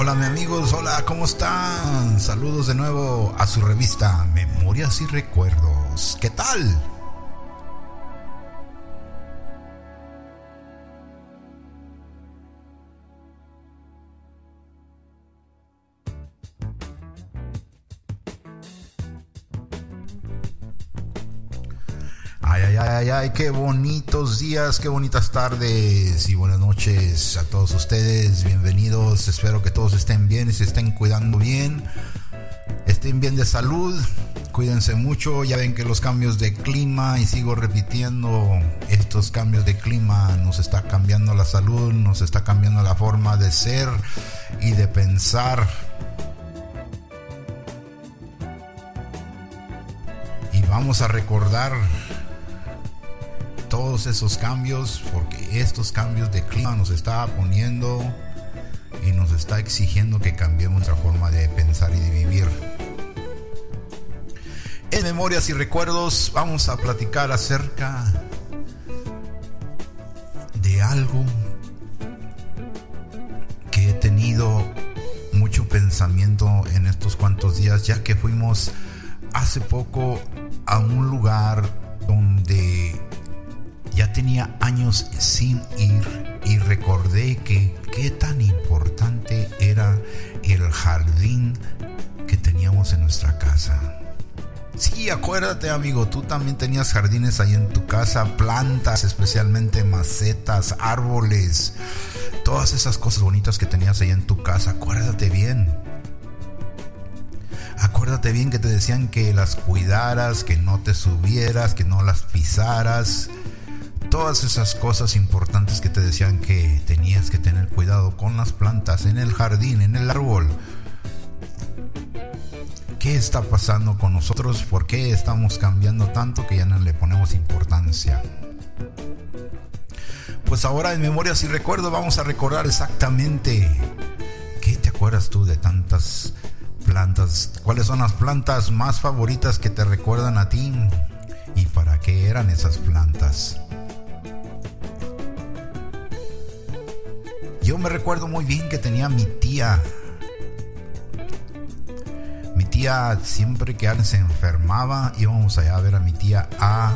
Hola mi amigos, hola, ¿cómo están? Saludos de nuevo a su revista Memorias y Recuerdos. ¿Qué tal? Ay, ay, ay, ay, qué bonitos días, qué bonitas tardes y buenas noches a todos ustedes. Bienvenidos, espero que todos estén bien y se estén cuidando bien. Estén bien de salud, cuídense mucho. Ya ven que los cambios de clima, y sigo repitiendo, estos cambios de clima nos está cambiando la salud, nos está cambiando la forma de ser y de pensar. Y vamos a recordar todos esos cambios, porque estos cambios de clima nos está poniendo y nos está exigiendo que cambiemos nuestra forma de pensar y de vivir. En Memorias y Recuerdos vamos a platicar acerca de algo que he tenido mucho pensamiento en estos cuantos días, ya que fuimos hace poco a un lugar donde ya tenía años sin ir y recordé que qué tan importante era el jardín que teníamos en nuestra casa. Sí, acuérdate amigo, tú también tenías jardines ahí en tu casa, plantas, especialmente macetas, árboles, todas esas cosas bonitas que tenías ahí en tu casa, acuérdate bien. Acuérdate bien que te decían que las cuidaras, que no te subieras, que no las pisaras todas esas cosas importantes que te decían que tenías que tener cuidado con las plantas, en el jardín, en el árbol. ¿Qué está pasando con nosotros? ¿Por qué estamos cambiando tanto que ya no le ponemos importancia? Pues ahora en Memorias y Recuerdos vamos a recordar exactamente qué te acuerdas tú de tantas plantas. ¿Cuáles son las plantas más favoritas que te recuerdan a ti? ¿Y para qué eran esas plantas? Yo me recuerdo muy bien que tenía mi tía. Mi tía, siempre que alguien se enfermaba, íbamos allá a ver a mi tía a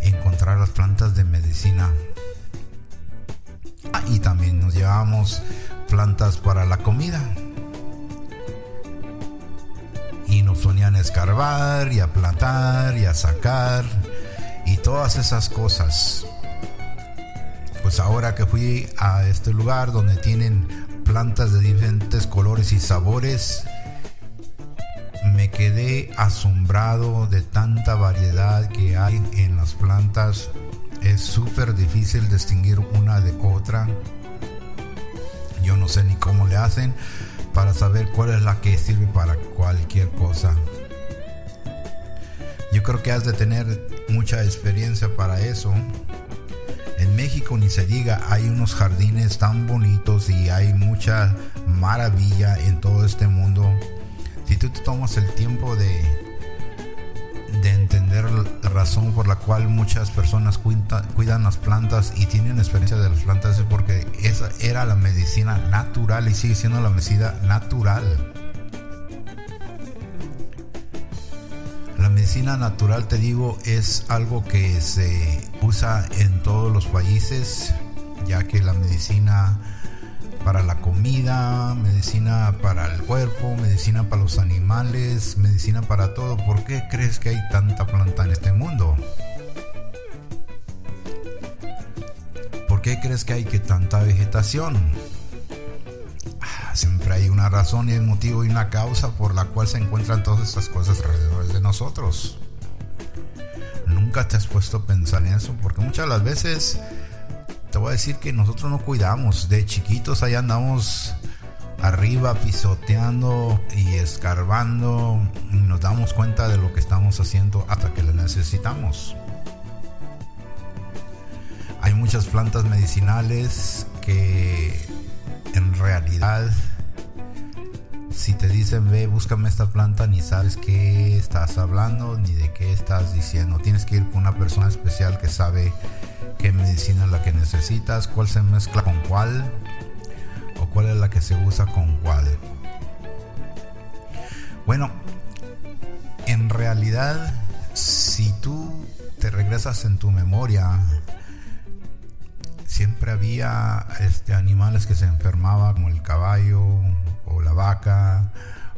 encontrar las plantas de medicina. Ah, y también nos llevábamos plantas para la comida. Y nos ponían a escarbar y a plantar y a sacar y todas esas cosas pues ahora que fui a este lugar donde tienen plantas de diferentes colores y sabores, me quedé asombrado de tanta variedad que hay en las plantas. Es súper difícil distinguir una de otra. Yo no sé ni cómo le hacen para saber cuál es la que sirve para cualquier cosa. Yo creo que has de tener mucha experiencia para eso. En México ni se diga, hay unos jardines tan bonitos y hay mucha maravilla en todo este mundo. Si tú te tomas el tiempo de, de entender la razón por la cual muchas personas cuidan las plantas y tienen experiencia de las plantas es porque esa era la medicina natural y sigue siendo la medicina natural. La medicina natural, te digo, es algo que se usa en todos los países, ya que la medicina para la comida, medicina para el cuerpo, medicina para los animales, medicina para todo. ¿Por qué crees que hay tanta planta en este mundo? ¿Por qué crees que hay que tanta vegetación? Siempre hay una razón y un motivo y una causa por la cual se encuentran todas estas cosas alrededor de nosotros. Nunca te has puesto a pensar en eso, porque muchas las veces te voy a decir que nosotros no cuidamos. De chiquitos ahí andamos arriba pisoteando y escarbando y nos damos cuenta de lo que estamos haciendo hasta que lo necesitamos. Hay muchas plantas medicinales que en realidad si te dicen ve, búscame esta planta, ni sabes qué estás hablando ni de qué estás diciendo. Tienes que ir con una persona especial que sabe qué medicina es la que necesitas, cuál se mezcla con cuál, o cuál es la que se usa con cuál. Bueno, en realidad, si tú te regresas en tu memoria, siempre había este, animales que se enfermaban, como el caballo o la vaca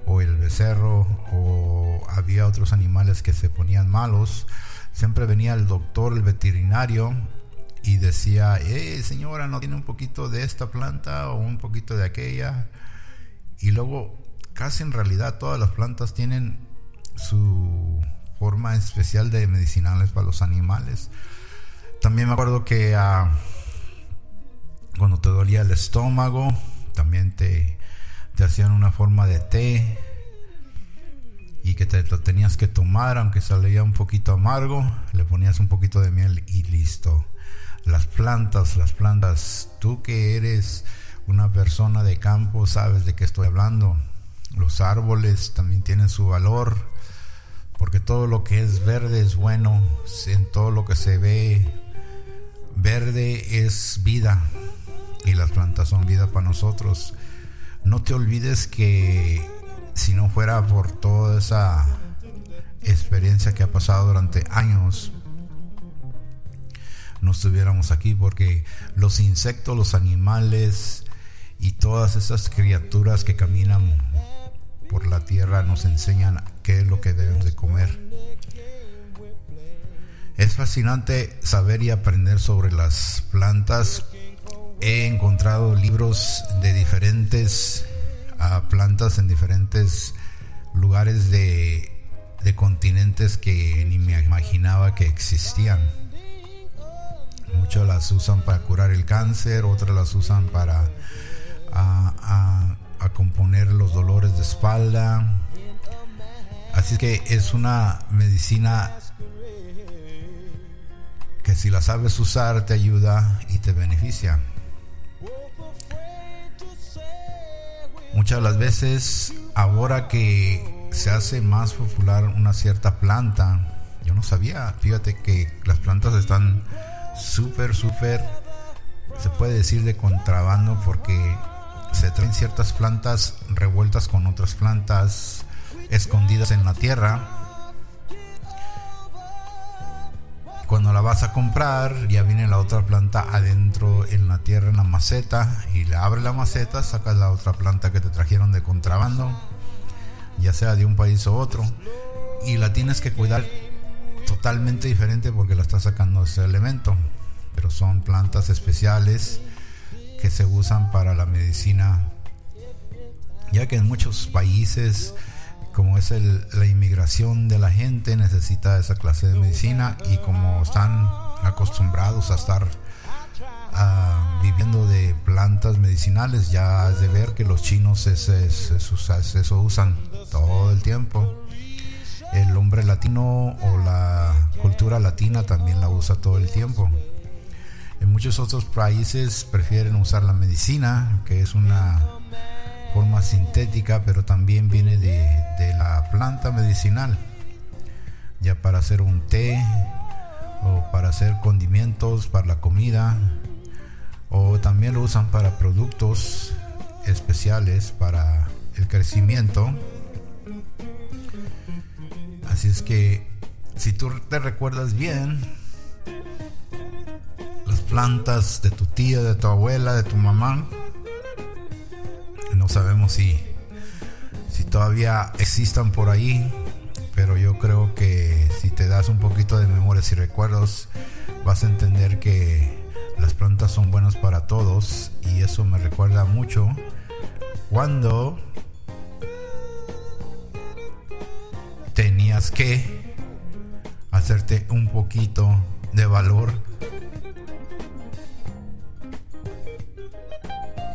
o el becerro, o había otros animales que se ponían malos. Siempre venía el doctor, el veterinario, y decía, eh, señora, ¿no tiene un poquito de esta planta o un poquito de aquella? Y luego, casi en realidad, todas las plantas tienen su forma especial de medicinales para los animales. También me acuerdo que ah, cuando te dolía el estómago, también te, te hacían una forma de té y que te lo tenías que tomar, aunque salía un poquito amargo, le ponías un poquito de miel y listo las plantas, las plantas. Tú que eres una persona de campo, sabes de qué estoy hablando. Los árboles también tienen su valor, porque todo lo que es verde es bueno, en todo lo que se ve verde es vida y las plantas son vida para nosotros. No te olvides que si no fuera por toda esa experiencia que ha pasado durante años, no estuviéramos aquí porque los insectos, los animales y todas esas criaturas que caminan por la tierra nos enseñan qué es lo que debemos de comer. Es fascinante saber y aprender sobre las plantas. He encontrado libros de diferentes ah, plantas en diferentes lugares de, continentes que ni me imaginaba que existían. Muchos las usan para curar el cáncer, otras las usan para a, componer los dolores de espalda. Así que es una medicina que si la sabes usar te ayuda y te beneficia. Muchas de las veces, ahora que se hace más popular una cierta planta, yo no sabía, fíjate que las plantas están súper, súper, se puede decir de contrabando porque se traen ciertas plantas revueltas con otras plantas escondidas en la tierra. Cuando la vas a comprar, ya viene la otra planta adentro en la tierra, en la maceta, y le abre la maceta, sacas la otra planta que te trajeron de contrabando, ya sea de un país o otro, y la tienes que cuidar totalmente diferente porque la está sacando ese elemento. Pero son plantas especiales que se usan para la medicina. Ya que en muchos países, como es la inmigración de la gente, necesita esa clase de medicina y como están acostumbrados a estar ah, viviendo de plantas medicinales, ya has de ver que los chinos eso usan todo el tiempo el hombre latino o la cultura latina también la usa todo el tiempo. En muchos otros países prefieren usar la medicina, que es una forma sintética, pero también viene de, la planta medicinal, ya para hacer un té o para hacer condimentos para la comida, o también lo usan para productos especiales para el crecimiento. Así es que si tú te recuerdas bien, las plantas de tu tía, de tu abuela, de tu mamá, sabemos si, si todavía existan por ahí, pero yo creo que si te das un poquito de memorias y recuerdos, vas a entender que las plantas son buenas para todos y eso me recuerda mucho cuando tenías que hacerte un poquito de valor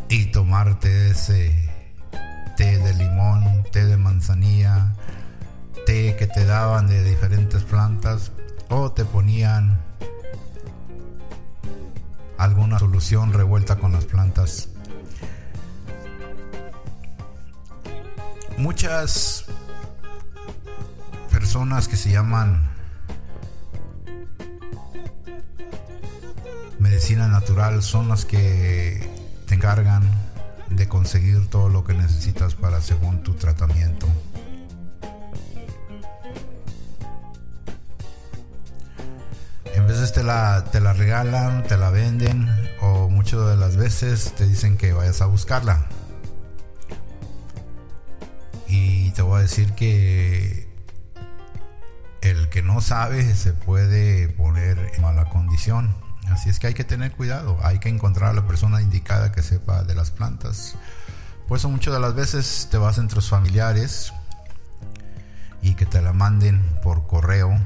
y tomarte ese té de limón, té de manzanilla, té que te daban de diferentes plantas o te ponían alguna solución revuelta con las plantas. Muchas personas que se llaman medicina natural son las que te encargan de conseguir todo lo que necesitas para según tu tratamiento. En veces te la, te la regalan, te la venden o muchas de las veces te dicen que vayas a buscarla. Y te voy a decir que el que no sabe se puede poner en mala condición. Así es que hay que tener cuidado, hay que encontrar a la persona indicada que sepa de las plantas. Por eso muchas de las veces te vas entre los familiares y que te la manden por correo.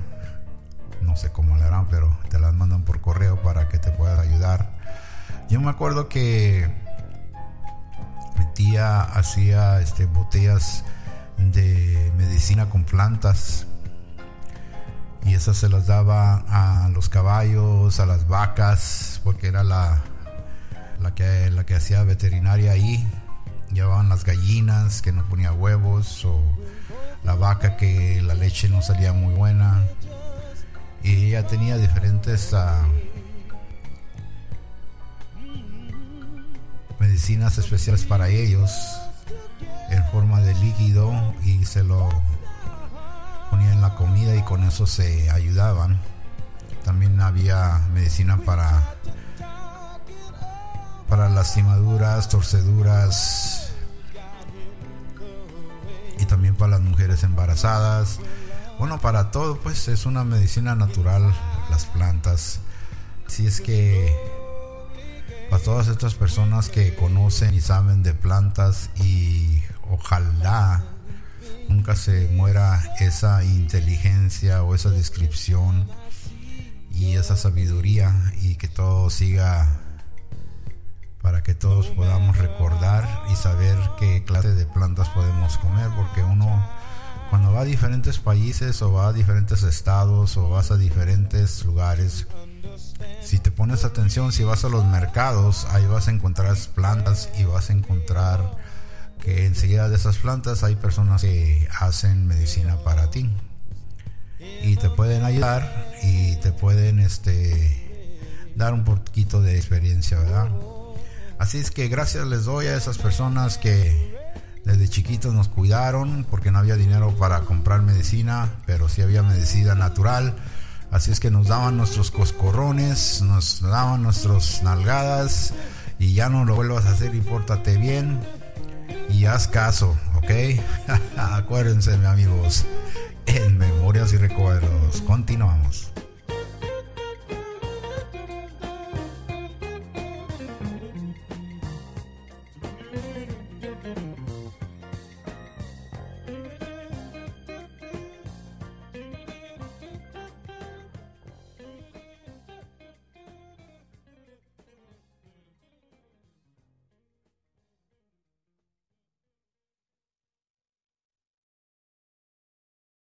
No sé cómo le harán, pero te las mandan por correo para que te puedas ayudar. Yo me acuerdo que mi tía hacía este, botellas de medicina con plantas y esas se las daba a los caballos, a las vacas, porque era la, la, que, la que hacía veterinaria ahí. Llevaban las gallinas que no ponía huevos o la vaca que la leche no salía muy buena. Y ella tenía diferentes uh, medicinas especiales para ellos en forma de líquido y se lo ponían la comida y con eso se ayudaban. También había medicina para para lastimaduras, torceduras y también para las mujeres embarazadas. Bueno, para todo, pues es una medicina natural las plantas. Si es que para todas estas personas que conocen y saben de plantas y ojalá nunca se muera esa inteligencia o esa descripción y esa sabiduría y que todo siga para que todos podamos recordar y saber qué clase de plantas podemos comer porque uno cuando va a diferentes países o va a diferentes estados o vas a diferentes lugares si te pones atención si vas a los mercados ahí vas a encontrar plantas y vas a encontrar que enseguida de esas plantas hay personas que hacen medicina para ti y te pueden ayudar y te pueden este dar un poquito de experiencia, ¿verdad? Así es que gracias les doy a esas personas que desde chiquitos nos cuidaron porque no había dinero para comprar medicina, pero sí había medicina natural. Así es que nos daban nuestros coscorrones, nos daban nuestras nalgadas y ya no lo vuelvas a hacer y pórtate bien y haz caso, ¿ok? Acuérdense, amigos, en Memorias y Recuerdos. Continuamos.